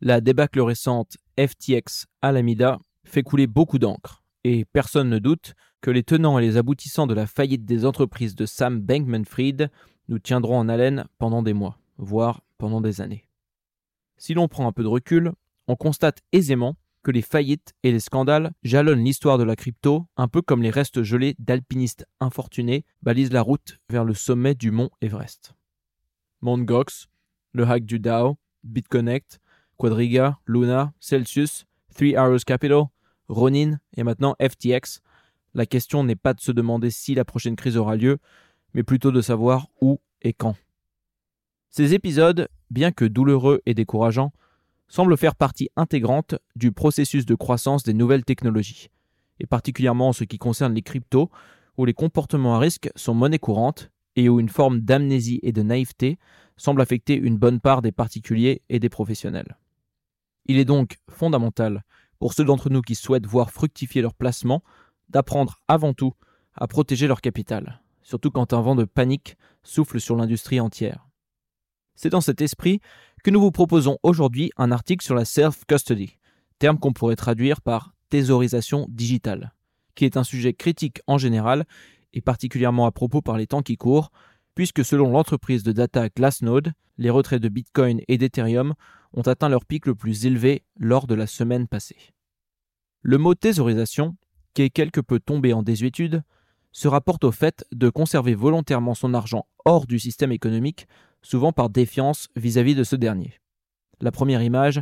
La débâcle récente FTX Alameda fait couler beaucoup d'encre, et personne ne doute que les tenants et les aboutissants de la faillite des entreprises de Sam Bankman-Fried nous tiendront en haleine pendant des mois, voire pendant des années. Si l'on prend un peu de recul, on constate aisément que les faillites et les scandales jalonnent l'histoire de la crypto, un peu comme les restes gelés d'alpinistes infortunés balisent la route vers le sommet du mont Everest. Mt. Gox, le hack du DAO, BitConnect, Quadriga, Luna, Celsius, Three Arrows Capital, Ronin et maintenant FTX, la question n'est pas de se demander si la prochaine crise aura lieu, mais plutôt de savoir où et quand. Ces épisodes, bien que douloureux et décourageants, semblent faire partie intégrante du processus de croissance des nouvelles technologies, et particulièrement en ce qui concerne les cryptos, où les comportements à risque sont monnaie courante et où une forme d'amnésie et de naïveté semble affecter une bonne part des particuliers et des professionnels. Il est donc fondamental pour ceux d'entre nous qui souhaitent voir fructifier leur placement d'apprendre avant tout à protéger leur capital, surtout quand un vent de panique souffle sur l'industrie entière. C'est dans cet esprit que nous vous proposons aujourd'hui un article sur la self-custody, terme qu'on pourrait traduire par thésaurisation digitale, qui est un sujet critique en général et particulièrement à propos par les temps qui courent, puisque selon l'entreprise de data Glassnode, les retraits de Bitcoin et d'Ethereum ont atteint leur pic le plus élevé lors de la semaine passée. Le mot thésaurisation, qui est quelque peu tombé en désuétude, se rapporte au fait de conserver volontairement son argent hors du système économique, souvent par défiance vis-à-vis de ce dernier. La première image,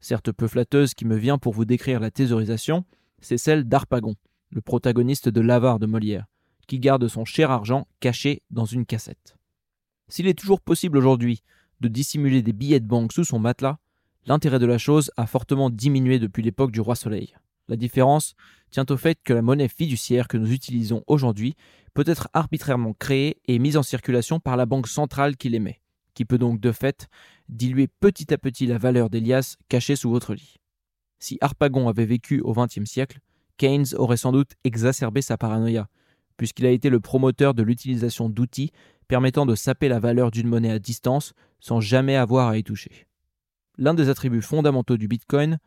certes peu flatteuse qui me vient pour vous décrire la thésaurisation, c'est celle d'Arpagon, le protagoniste de l'avare de Molière, qui garde son cher argent caché dans une cassette. S'il est toujours possible aujourd'hui de dissimuler des billets de banque sous son matelas, l'intérêt de la chose a fortement diminué depuis l'époque du roi Soleil. La différence tient au fait que la monnaie fiduciaire que nous utilisons aujourd'hui peut être arbitrairement créée et mise en circulation par la banque centrale qui l'émet, qui peut donc de fait diluer petit à petit la valeur des liasses cachées sous votre lit. Si Harpagon avait vécu au XXe siècle, Keynes aurait sans doute exacerbé sa paranoïa, puisqu'il a été le promoteur de l'utilisation d'outils permettant de saper la valeur d'une monnaie à distance sans jamais avoir à y toucher. L'un des attributs fondamentaux du Bitcoin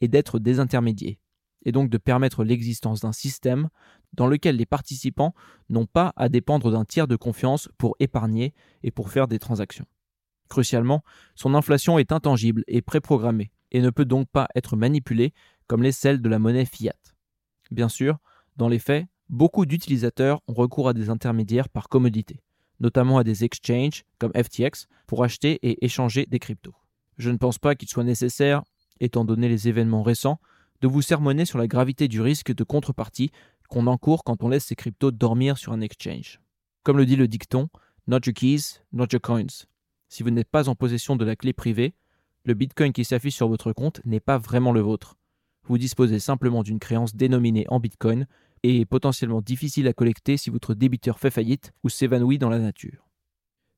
est d'être désintermédié, et donc de permettre l'existence d'un système dans lequel les participants n'ont pas à dépendre d'un tiers de confiance pour épargner et pour faire des transactions. Crucialement, son inflation est intangible et préprogrammée, et ne peut donc pas être manipulée comme les celles de la monnaie fiat. Bien sûr, dans les faits, beaucoup d'utilisateurs ont recours à des intermédiaires par commodité, notamment à des exchanges comme FTX pour acheter et échanger des cryptos. Je ne pense pas qu'il soit nécessaire, étant donné les événements récents, de vous sermonner sur la gravité du risque de contrepartie qu'on encourt quand on laisse ses cryptos dormir sur un exchange. Comme le dit le dicton, Not your keys, not your coins. Si vous n'êtes pas en possession de la clé privée, le bitcoin qui s'affiche sur votre compte n'est pas vraiment le vôtre. Vous disposez simplement d'une créance dénominée en bitcoin et potentiellement difficile à collecter si votre débiteur fait faillite ou s'évanouit dans la nature.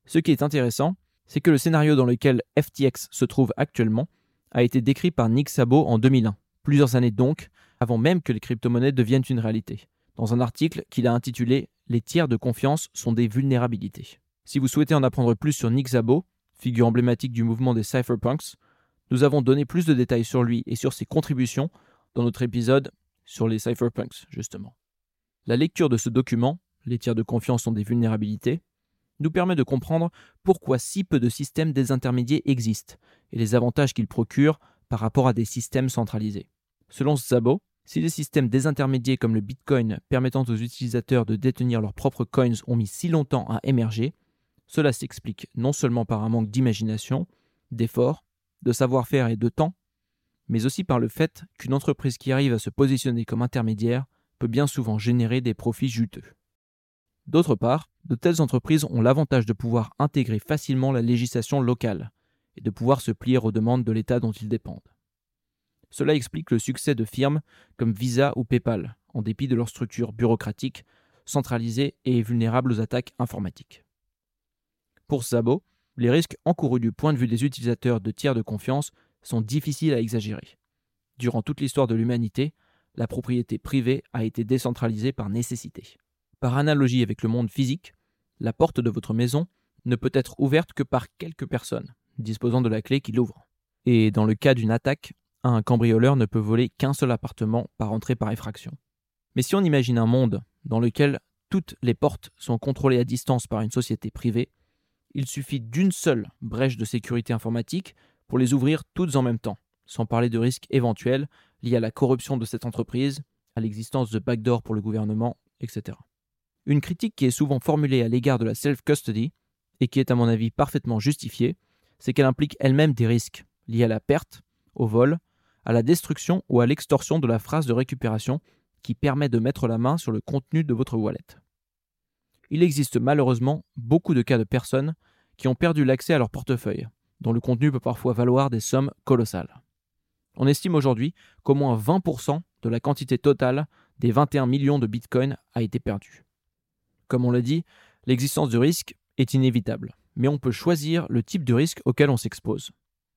Ce qui est intéressant, c'est que le scénario dans lequel FTX se trouve actuellement a été décrit par Nick Szabo en 2001 plusieurs années donc, avant même que les crypto-monnaies deviennent une réalité, dans un article qu'il a intitulé Les tiers de confiance sont des vulnérabilités. Si vous souhaitez en apprendre plus sur Nick Szabo, figure emblématique du mouvement des cypherpunks, nous avons donné plus de détails sur lui et sur ses contributions dans notre épisode sur les cypherpunks, justement. La lecture de ce document, Les tiers de confiance sont des vulnérabilités, nous permet de comprendre pourquoi si peu de systèmes désintermédiés existent et les avantages qu'ils procurent par rapport à des systèmes centralisés. Selon Szabo, si les systèmes désintermédiés comme le Bitcoin permettant aux utilisateurs de détenir leurs propres coins ont mis si longtemps à émerger, cela s'explique non seulement par un manque d'imagination, d'efforts, de savoir-faire et de temps, mais aussi par le fait qu'une entreprise qui arrive à se positionner comme intermédiaire peut bien souvent générer des profits juteux. D'autre part, de telles entreprises ont l'avantage de pouvoir intégrer facilement la législation locale et de pouvoir se plier aux demandes de l'État dont ils dépendent. Cela explique le succès de firmes comme Visa ou PayPal, en dépit de leur structure bureaucratique, centralisée et vulnérable aux attaques informatiques. Pour Sabo, les risques encourus du point de vue des utilisateurs de tiers de confiance sont difficiles à exagérer. Durant toute l'histoire de l'humanité, la propriété privée a été décentralisée par nécessité. Par analogie avec le monde physique, la porte de votre maison ne peut être ouverte que par quelques personnes disposant de la clé qui l'ouvre. et dans le cas d'une attaque, un cambrioleur ne peut voler qu'un seul appartement par entrée par effraction. Mais si on imagine un monde dans lequel toutes les portes sont contrôlées à distance par une société privée, il suffit d'une seule brèche de sécurité informatique pour les ouvrir toutes en même temps, sans parler de risques éventuels liés à la corruption de cette entreprise, à l'existence de backdoors pour le gouvernement, etc. Une critique qui est souvent formulée à l'égard de la self-custody, et qui est à mon avis parfaitement justifiée, c'est qu'elle implique elle-même des risques liés à la perte, au vol, à la destruction ou à l'extorsion de la phrase de récupération qui permet de mettre la main sur le contenu de votre wallet. Il existe malheureusement beaucoup de cas de personnes qui ont perdu l'accès à leur portefeuille, dont le contenu peut parfois valoir des sommes colossales. On estime aujourd'hui qu'au moins 20% de la quantité totale des 21 millions de bitcoins a été perdue. Comme on l'a dit, l'existence du risque est inévitable, mais on peut choisir le type de risque auquel on s'expose.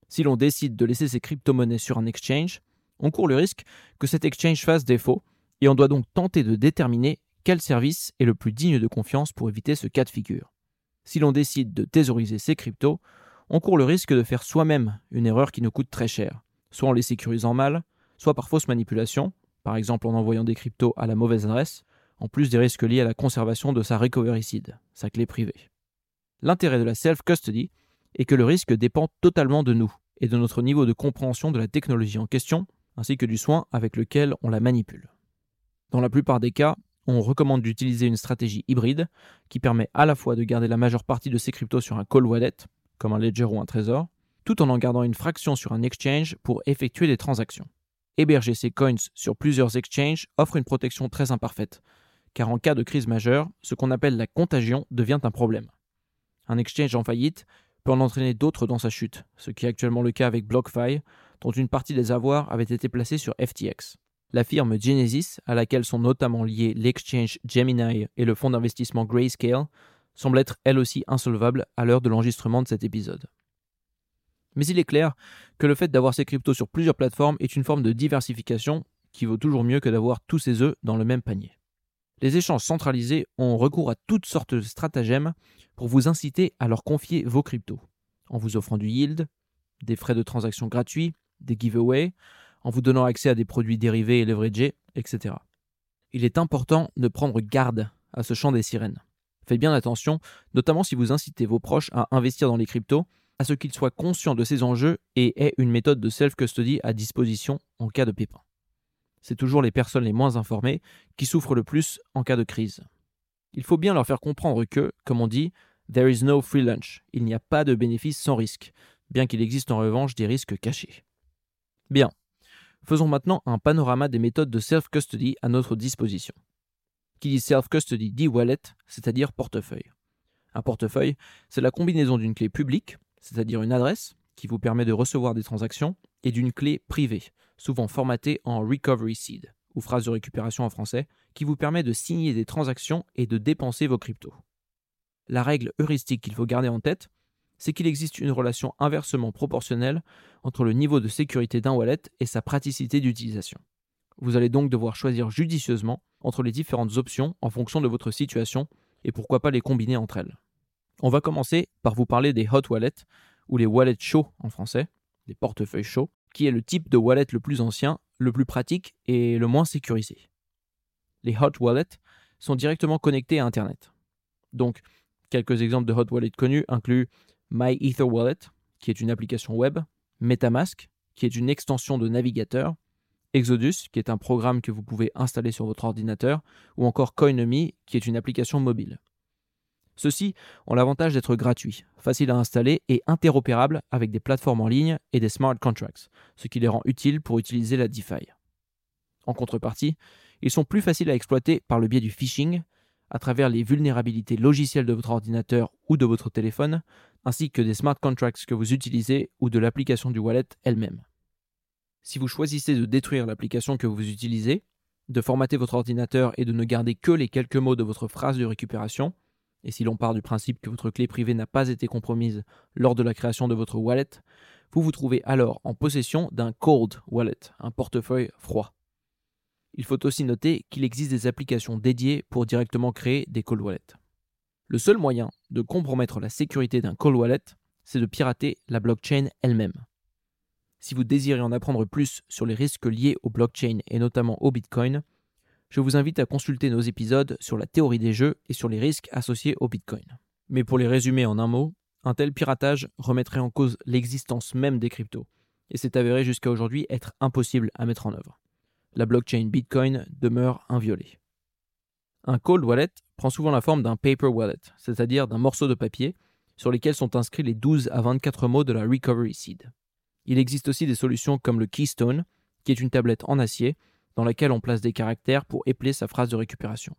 Si l'on décide de laisser ses crypto-monnaies sur un exchange, on court le risque que cet exchange fasse défaut, et on doit donc tenter de déterminer quel service est le plus digne de confiance pour éviter ce cas de figure. Si l'on décide de thésauriser ses cryptos, on court le risque de faire soi-même une erreur qui nous coûte très cher, soit en les sécurisant mal, soit par fausse manipulation, par exemple en envoyant des cryptos à la mauvaise adresse, en plus des risques liés à la conservation de sa recovery seed, sa clé privée. L'intérêt de la self-custody est que le risque dépend totalement de nous et de notre niveau de compréhension de la technologie en question, ainsi que du soin avec lequel on la manipule. Dans la plupart des cas, on recommande d'utiliser une stratégie hybride qui permet à la fois de garder la majeure partie de ses cryptos sur un call wallet, comme un ledger ou un trésor, tout en en gardant une fraction sur un exchange pour effectuer des transactions. Héberger ses coins sur plusieurs exchanges offre une protection très imparfaite, car en cas de crise majeure, ce qu'on appelle la contagion devient un problème. Un exchange en faillite peut en entraîner d'autres dans sa chute, ce qui est actuellement le cas avec BlockFi, dont une partie des avoirs avait été placée sur FTX. La firme Genesis, à laquelle sont notamment liés l'exchange Gemini et le fonds d'investissement Grayscale, semble être elle aussi insolvable à l'heure de l'enregistrement de cet épisode. Mais il est clair que le fait d'avoir ces cryptos sur plusieurs plateformes est une forme de diversification qui vaut toujours mieux que d'avoir tous ses œufs dans le même panier. Les échanges centralisés ont recours à toutes sortes de stratagèmes pour vous inciter à leur confier vos cryptos, en vous offrant du yield, des frais de transaction gratuits, des giveaways, en vous donnant accès à des produits dérivés et leveragés, etc. Il est important de prendre garde à ce champ des sirènes. Faites bien attention, notamment si vous incitez vos proches à investir dans les cryptos, à ce qu'ils soient conscients de ces enjeux et aient une méthode de self-custody à disposition en cas de pépin. C'est toujours les personnes les moins informées qui souffrent le plus en cas de crise. Il faut bien leur faire comprendre que, comme on dit, there is no free lunch, il n'y a pas de bénéfice sans risque, bien qu'il existe en revanche des risques cachés. Bien, Faisons maintenant un panorama des méthodes de self-custody à notre disposition. Qui dit self-custody dit wallet, c'est-à-dire portefeuille. Un portefeuille, c'est la combinaison d'une clé publique, c'est-à-dire une adresse, qui vous permet de recevoir des transactions, et d'une clé privée, souvent formatée en recovery seed, ou phrase de récupération en français, qui vous permet de signer des transactions et de dépenser vos cryptos. La règle heuristique qu'il faut garder en tête, c'est qu'il existe une relation inversement proportionnelle entre le niveau de sécurité d'un wallet et sa praticité d'utilisation. Vous allez donc devoir choisir judicieusement entre les différentes options en fonction de votre situation et pourquoi pas les combiner entre elles. On va commencer par vous parler des hot wallets ou les wallets chauds en français, les portefeuilles chauds, qui est le type de wallet le plus ancien, le plus pratique et le moins sécurisé. Les hot wallets sont directement connectés à Internet. Donc, quelques exemples de hot wallets connus incluent My Ether Wallet, qui est une application web, MetaMask, qui est une extension de navigateur, Exodus, qui est un programme que vous pouvez installer sur votre ordinateur, ou encore Coinomi, qui est une application mobile. Ceux-ci ont l'avantage d'être gratuits, faciles à installer et interopérables avec des plateformes en ligne et des smart contracts, ce qui les rend utiles pour utiliser la DeFi. En contrepartie, ils sont plus faciles à exploiter par le biais du phishing, à travers les vulnérabilités logicielles de votre ordinateur ou de votre téléphone, ainsi que des smart contracts que vous utilisez ou de l'application du wallet elle-même. Si vous choisissez de détruire l'application que vous utilisez, de formater votre ordinateur et de ne garder que les quelques mots de votre phrase de récupération, et si l'on part du principe que votre clé privée n'a pas été compromise lors de la création de votre wallet, vous vous trouvez alors en possession d'un cold wallet, un portefeuille froid. Il faut aussi noter qu'il existe des applications dédiées pour directement créer des cold wallets. Le seul moyen de compromettre la sécurité d'un cold wallet, c'est de pirater la blockchain elle-même. Si vous désirez en apprendre plus sur les risques liés au blockchain et notamment au Bitcoin, je vous invite à consulter nos épisodes sur la théorie des jeux et sur les risques associés au Bitcoin. Mais pour les résumer en un mot, un tel piratage remettrait en cause l'existence même des cryptos, et s'est avéré jusqu'à aujourd'hui être impossible à mettre en œuvre. La blockchain Bitcoin demeure inviolée. Un cold wallet prend souvent la forme d'un paper wallet, c'est-à-dire d'un morceau de papier sur lesquels sont inscrits les 12 à 24 mots de la recovery seed. Il existe aussi des solutions comme le Keystone, qui est une tablette en acier dans laquelle on place des caractères pour épeler sa phrase de récupération.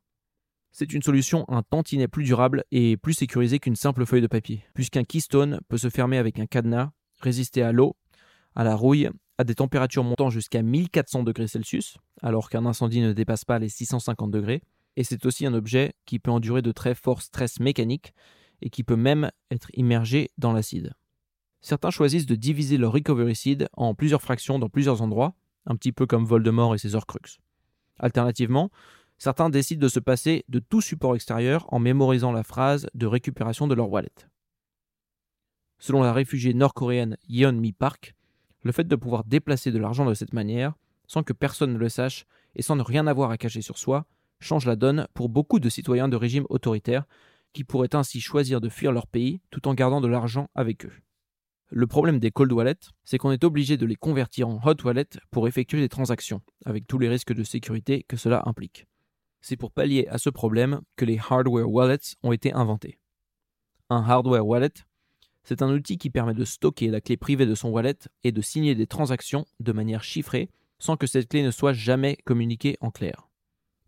C'est une solution un tantinet plus durable et plus sécurisée qu'une simple feuille de papier, puisqu'un keystone peut se fermer avec un cadenas, résister à l'eau, à la rouille, à des températures montant jusqu'à 1400 degrés Celsius, alors qu'un incendie ne dépasse pas les 650 degrés, et c'est aussi un objet qui peut endurer de très forts stress mécaniques et qui peut même être immergé dans l'acide. Certains choisissent de diviser leur recovery seed en plusieurs fractions dans plusieurs endroits, un petit peu comme Voldemort et ses Horcruxes. Alternativement, certains décident de se passer de tout support extérieur en mémorisant la phrase de récupération de leur wallet. Selon la réfugiée nord-coréenne Yeon Mi Park, le fait de pouvoir déplacer de l'argent de cette manière, sans que personne ne le sache et sans ne rien avoir à cacher sur soi, change la donne pour beaucoup de citoyens de régimes autoritaires qui pourraient ainsi choisir de fuir leur pays tout en gardant de l'argent avec eux. Le problème des cold wallets, c'est qu'on est obligé de les convertir en hot wallets pour effectuer des transactions, avec tous les risques de sécurité que cela implique. C'est pour pallier à ce problème que les hardware wallets ont été inventés. Un hardware wallet, c'est un outil qui permet de stocker la clé privée de son wallet et de signer des transactions de manière chiffrée sans que cette clé ne soit jamais communiquée en clair.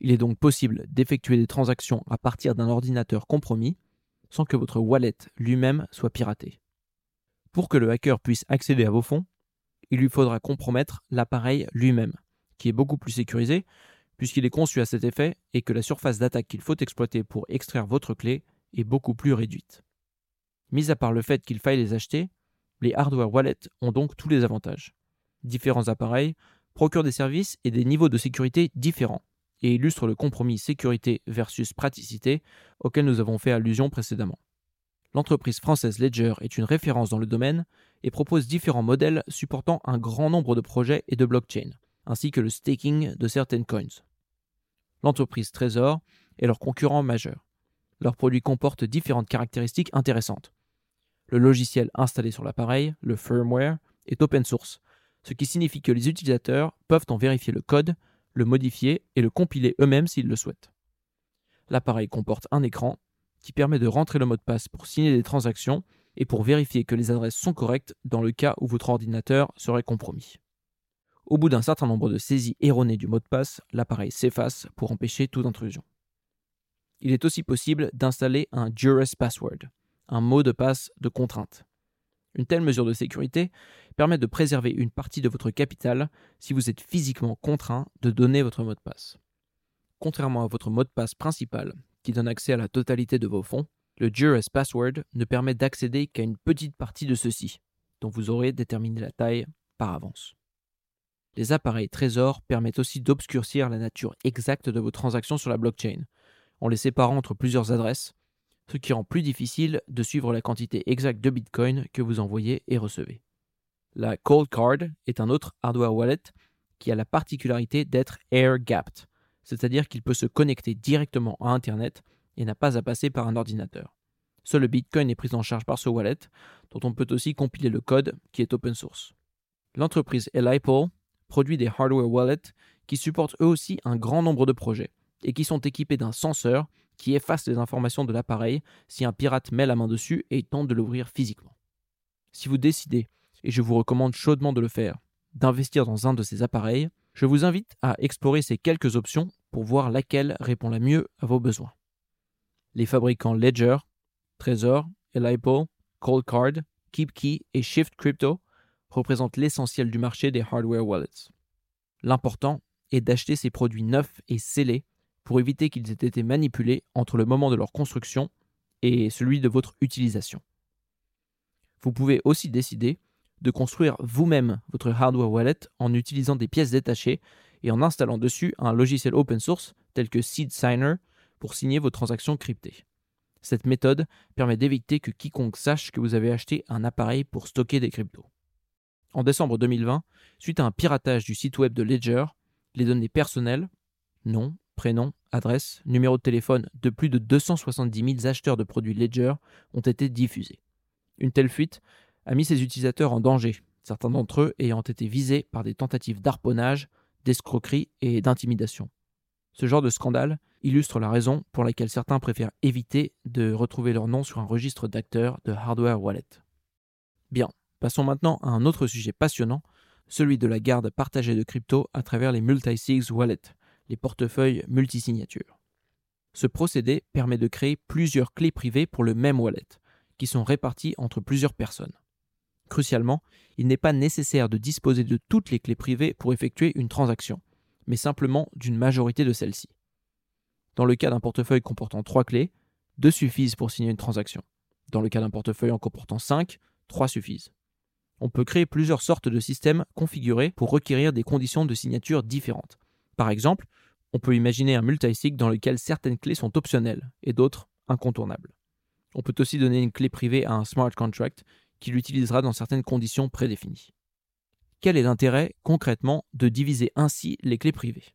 Il est donc possible d'effectuer des transactions à partir d'un ordinateur compromis sans que votre wallet lui-même soit piraté. Pour que le hacker puisse accéder à vos fonds, il lui faudra compromettre l'appareil lui-même, qui est beaucoup plus sécurisé puisqu'il est conçu à cet effet et que la surface d'attaque qu'il faut exploiter pour extraire votre clé est beaucoup plus réduite. Mis à part le fait qu'il faille les acheter, les hardware wallets ont donc tous les avantages. Différents appareils procurent des services et des niveaux de sécurité différents et illustrent le compromis sécurité versus praticité auquel nous avons fait allusion précédemment. L'entreprise française Ledger est une référence dans le domaine et propose différents modèles supportant un grand nombre de projets et de blockchains, ainsi que le staking de certaines coins. L'entreprise Trésor est leur concurrent majeur. Leurs produits comportent différentes caractéristiques intéressantes. Le logiciel installé sur l'appareil, le firmware, est open source, ce qui signifie que les utilisateurs peuvent en vérifier le code, le modifier et le compiler eux-mêmes s'ils le souhaitent. L'appareil comporte un écran qui permet de rentrer le mot de passe pour signer des transactions et pour vérifier que les adresses sont correctes dans le cas où votre ordinateur serait compromis. Au bout d'un certain nombre de saisies erronées du mot de passe, l'appareil s'efface pour empêcher toute intrusion. Il est aussi possible d'installer un Duress Password, un mot de passe de contrainte. Une telle mesure de sécurité permet de préserver une partie de votre capital si vous êtes physiquement contraint de donner votre mot de passe. Contrairement à votre mot de passe principal, qui donne accès à la totalité de vos fonds, le Duress Password ne permet d'accéder qu'à une petite partie de ceux-ci, dont vous aurez déterminé la taille par avance. Les appareils Trésor permettent aussi d'obscurcir la nature exacte de vos transactions sur la blockchain, en les séparant entre plusieurs adresses, ce qui rend plus difficile de suivre la quantité exacte de Bitcoin que vous envoyez et recevez. La Cold Card est un autre hardware wallet qui a la particularité d'être air gapped, c'est-à-dire qu'il peut se connecter directement à Internet et n'a pas à passer par un ordinateur. Seul le Bitcoin est pris en charge par ce wallet, dont on peut aussi compiler le code qui est open source. L'entreprise Elipo produit des hardware wallets qui supportent eux aussi un grand nombre de projets et qui sont équipés d'un senseur qui efface les informations de l'appareil si un pirate met la main dessus et tente de l'ouvrir physiquement. Si vous décidez, et je vous recommande chaudement de le faire, d'investir dans un de ces appareils, je vous invite à explorer ces quelques options pour voir laquelle répond la mieux à vos besoins. Les fabricants Ledger, Trezor, Elipo, Coldcard, KeepKey et Shift Crypto représentent l'essentiel du marché des hardware wallets. L'important est d'acheter ces produits neufs et scellés pour éviter qu'ils aient été manipulés entre le moment de leur construction et celui de votre utilisation. Vous pouvez aussi décider de construire vous-même votre hardware wallet en utilisant des pièces détachées et en installant dessus un logiciel open source tel que Seed Signer pour signer vos transactions cryptées. Cette méthode permet d'éviter que quiconque sache que vous avez acheté un appareil pour stocker des cryptos. en décembre 2020, suite à un piratage du site web de Ledger, les données personnelles, nom, prénom, adresse, numéro de téléphone de plus de 270 000 acheteurs de produits Ledger ont été diffusés. Une telle fuite a mis ces utilisateurs en danger, certains d'entre eux ayant été visés par des tentatives d'harponnage, d'escroquerie et d'intimidation. Ce genre de scandale illustre la raison pour laquelle certains préfèrent éviter de retrouver leur nom sur un registre d'acteurs de hardware wallet. Bien, passons maintenant à un autre sujet passionnant, celui de la garde partagée de crypto à travers les multi-sigs wallets, les portefeuilles multisignatures. Ce procédé permet de créer plusieurs clés privées pour le même wallet, qui sont réparties entre plusieurs personnes. Crucialement, il n'est pas nécessaire de disposer de toutes les clés privées pour effectuer une transaction, mais simplement d'une majorité de celles-ci. Dans le cas d'un portefeuille comportant trois clés, deux suffisent pour signer une transaction. Dans le cas d'un portefeuille en comportant cinq, trois suffisent. On peut créer plusieurs sortes de systèmes configurés pour requérir des conditions de signature différentes. Par exemple, on peut imaginer un multisig dans lequel certaines clés sont optionnelles et d'autres incontournables. On peut aussi donner une clé privée à un smart contract qui l'utilisera dans certaines conditions prédéfinies. Quel est l'intérêt concrètement de diviser ainsi les clés privées?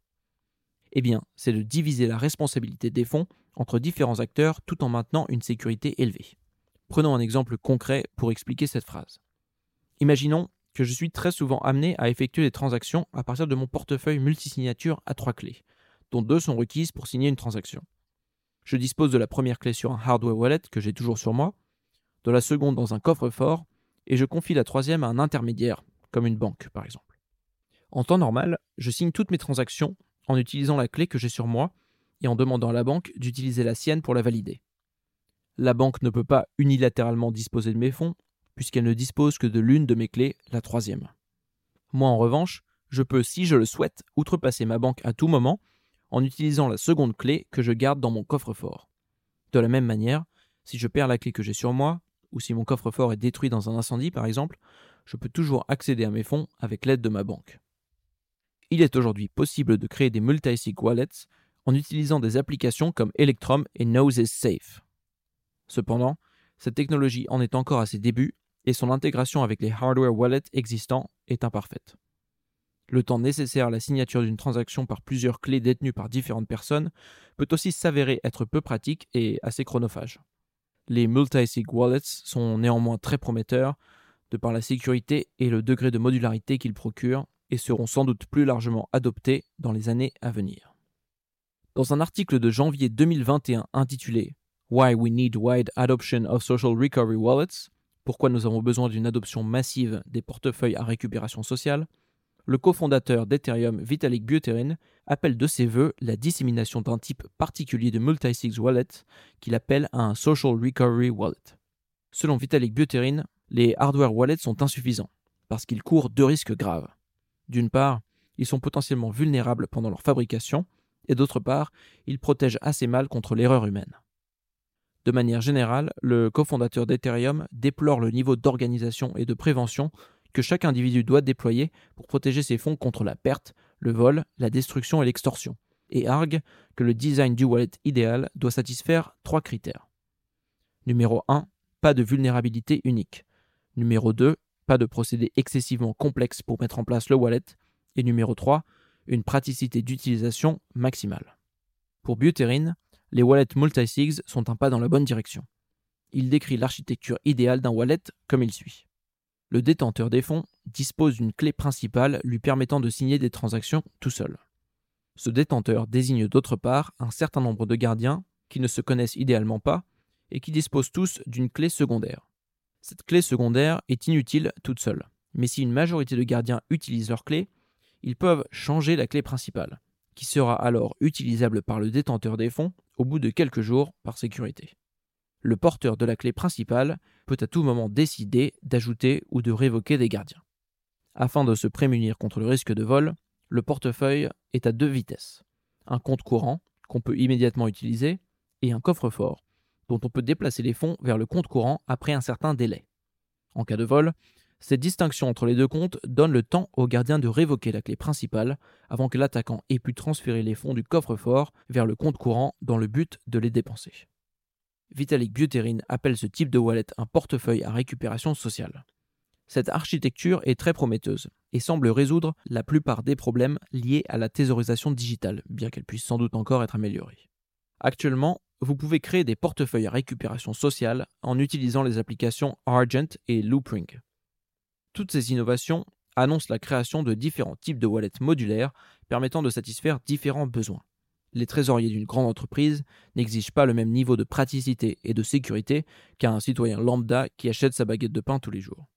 Eh bien, c'est de diviser la responsabilité des fonds entre différents acteurs tout en maintenant une sécurité élevée. Prenons un exemple concret pour expliquer cette phrase. Imaginons que je suis très souvent amené à effectuer des transactions à partir de mon portefeuille multisignature à trois clés, dont deux sont requises pour signer une transaction. Je dispose de la première clé sur un hardware wallet que j'ai toujours sur moi, de la seconde dans un coffre-fort, et je confie la troisième à un intermédiaire, comme une banque par exemple. En temps normal, je signe toutes mes transactions en utilisant la clé que j'ai sur moi et en demandant à la banque d'utiliser la sienne pour la valider. La banque ne peut pas unilatéralement disposer de mes fonds, puisqu'elle ne dispose que de l'une de mes clés, la troisième. Moi en revanche, je peux, si je le souhaite, outrepasser ma banque à tout moment en utilisant la seconde clé que je garde dans mon coffre-fort. De la même manière, si je perds la clé que j'ai sur moi, ou si mon coffre-fort est détruit dans un incendie par exemple, je peux toujours accéder à mes fonds avec l'aide de ma banque. Il est aujourd'hui possible de créer des multi-sig wallets en utilisant des applications comme Electrum et is Safe. Cependant, cette technologie en est encore à ses débuts et son intégration avec les hardware wallets existants est imparfaite. Le temps nécessaire à la signature d'une transaction par plusieurs clés détenues par différentes personnes peut aussi s'avérer être peu pratique et assez chronophage. Les multi-sig wallets sont néanmoins très prometteurs de par la sécurité et le degré de modularité qu'ils procurent et seront sans doute plus largement adoptés dans les années à venir. Dans un article de janvier 2021 intitulé Why we need wide adoption of social recovery wallets, pourquoi nous avons besoin d'une adoption massive des portefeuilles à récupération sociale, le cofondateur d'Ethereum Vitalik Buterin appelle de ses voeux la dissémination d'un type particulier de multi-sig wallet qu'il appelle un social recovery wallet. Selon Vitalik Buterin, les hardware wallets sont insuffisants parce qu'ils courent deux risques graves. D'une part, ils sont potentiellement vulnérables pendant leur fabrication, et d'autre part, ils protègent assez mal contre l'erreur humaine. De manière générale, le cofondateur d'Ethereum déplore le niveau d'organisation et de prévention que chaque individu doit déployer pour protéger ses fonds contre la perte, le vol, la destruction et l'extorsion, et argue que le design du wallet idéal doit satisfaire trois critères. Numéro 1, pas de vulnérabilité unique. Numéro 2, pas de procédé excessivement complexe pour mettre en place le wallet. Et numéro 3, une praticité d'utilisation maximale. Pour Buterin, les wallets multi-sigs sont un pas dans la bonne direction. Il décrit l'architecture idéale d'un wallet comme il suit le détenteur des fonds dispose d'une clé principale lui permettant de signer des transactions tout seul. Ce détenteur désigne d'autre part un certain nombre de gardiens qui ne se connaissent idéalement pas et qui disposent tous d'une clé secondaire. Cette clé secondaire est inutile toute seule, mais si une majorité de gardiens utilisent leur clé, ils peuvent changer la clé principale, qui sera alors utilisable par le détenteur des fonds au bout de quelques jours par sécurité le porteur de la clé principale peut à tout moment décider d'ajouter ou de révoquer des gardiens. Afin de se prémunir contre le risque de vol, le portefeuille est à deux vitesses. Un compte courant, qu'on peut immédiatement utiliser, et un coffre-fort, dont on peut déplacer les fonds vers le compte courant après un certain délai. En cas de vol, cette distinction entre les deux comptes donne le temps au gardien de révoquer la clé principale avant que l'attaquant ait pu transférer les fonds du coffre-fort vers le compte courant dans le but de les dépenser. Vitalik Buterin appelle ce type de wallet un portefeuille à récupération sociale. Cette architecture est très prometteuse et semble résoudre la plupart des problèmes liés à la thésaurisation digitale, bien qu'elle puisse sans doute encore être améliorée. Actuellement, vous pouvez créer des portefeuilles à récupération sociale en utilisant les applications Argent et Loopring. Toutes ces innovations annoncent la création de différents types de wallets modulaires permettant de satisfaire différents besoins. Les trésoriers d'une grande entreprise n'exigent pas le même niveau de praticité et de sécurité qu'un citoyen lambda qui achète sa baguette de pain tous les jours.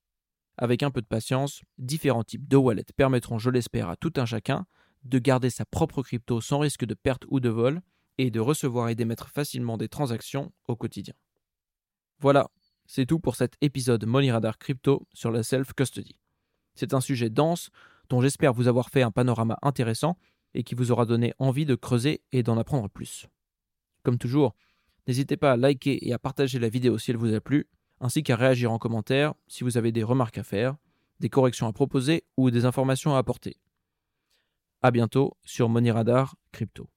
Avec un peu de patience, différents types de wallets permettront, je l'espère, à tout un chacun de garder sa propre crypto sans risque de perte ou de vol et de recevoir et d'émettre facilement des transactions au quotidien. Voilà, c'est tout pour cet épisode Money Radar Crypto sur la self-custody. C'est un sujet dense dont j'espère vous avoir fait un panorama intéressant et qui vous aura donné envie de creuser et d'en apprendre plus. Comme toujours, n'hésitez pas à liker et à partager la vidéo si elle vous a plu, ainsi qu'à réagir en commentaire si vous avez des remarques à faire, des corrections à proposer ou des informations à apporter. A bientôt sur Money Radar Crypto.